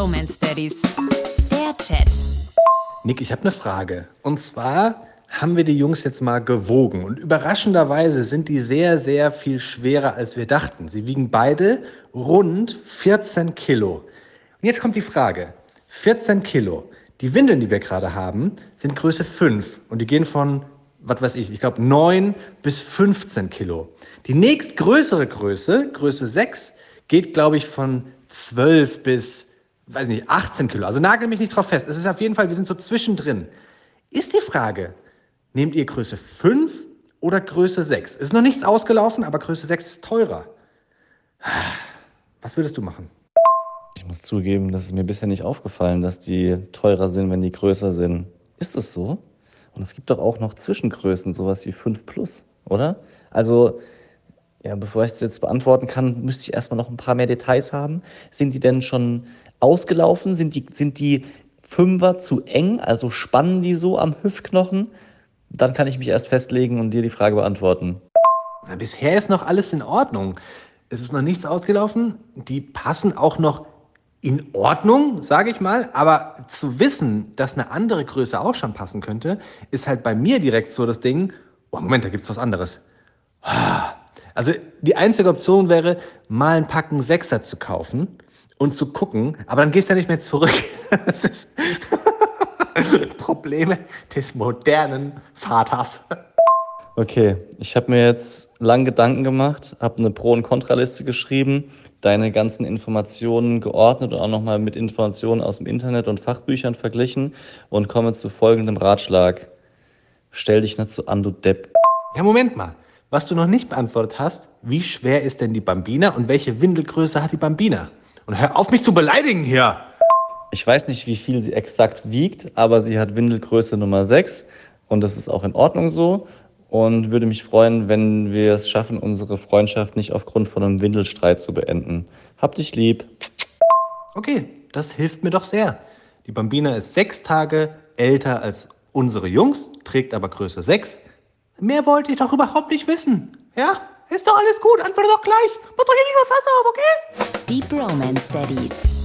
Bromance Daddies. Der Chat. Nick, ich habe eine Frage. Und zwar haben wir die Jungs jetzt mal gewogen. Und überraschenderweise sind die sehr, sehr viel schwerer, als wir dachten. Sie wiegen beide rund 14 Kilo. Und jetzt kommt die Frage. 14 Kilo. Die Windeln, die wir gerade haben, sind Größe 5. Und die gehen von, was weiß ich, ich glaube 9 bis 15 Kilo. Die nächstgrößere Größe, Größe 6, geht, glaube ich, von 12 bis, weiß nicht, 18 Kilo. Also nagel mich nicht drauf fest. Es ist auf jeden Fall, wir sind so zwischendrin. Ist die Frage, Nehmt ihr Größe 5 oder Größe 6? Ist noch nichts ausgelaufen, aber Größe 6 ist teurer. Was würdest du machen? Ich muss zugeben, das ist mir bisher nicht aufgefallen, dass die teurer sind, wenn die größer sind. Ist es so? Und es gibt doch auch noch Zwischengrößen, sowas wie 5 Plus, oder? Also, ja, bevor ich es jetzt beantworten kann, müsste ich erstmal noch ein paar mehr Details haben. Sind die denn schon ausgelaufen? Sind die, sind die Fünfer zu eng? Also spannen die so am Hüftknochen? Dann kann ich mich erst festlegen und dir die Frage beantworten. Na, bisher ist noch alles in Ordnung. Es ist noch nichts ausgelaufen. Die passen auch noch in Ordnung, sage ich mal. Aber zu wissen, dass eine andere Größe auch schon passen könnte, ist halt bei mir direkt so das Ding, oh Moment, da gibt es was anderes. Also die einzige Option wäre, mal ein Packen Sechser zu kaufen und zu gucken, aber dann gehst du ja nicht mehr zurück. Das ist Probleme des modernen Vaters. Okay, ich habe mir jetzt lang Gedanken gemacht, habe eine Pro- und Kontraliste geschrieben, deine ganzen Informationen geordnet und auch nochmal mit Informationen aus dem Internet und Fachbüchern verglichen und komme zu folgendem Ratschlag. Stell dich nicht so an, du Depp. Ja, Moment mal. Was du noch nicht beantwortet hast, wie schwer ist denn die Bambina und welche Windelgröße hat die Bambina? Und hör auf, mich zu beleidigen hier. Ich weiß nicht, wie viel sie exakt wiegt, aber sie hat Windelgröße Nummer 6 und das ist auch in Ordnung so. Und würde mich freuen, wenn wir es schaffen, unsere Freundschaft nicht aufgrund von einem Windelstreit zu beenden. Hab dich lieb. Okay, das hilft mir doch sehr. Die Bambina ist sechs Tage älter als unsere Jungs, trägt aber Größe 6. Mehr wollte ich doch überhaupt nicht wissen. Ja, ist doch alles gut, antworte doch gleich. Mach doch hier nicht so Fass auf, okay? Die Bromance Daddies.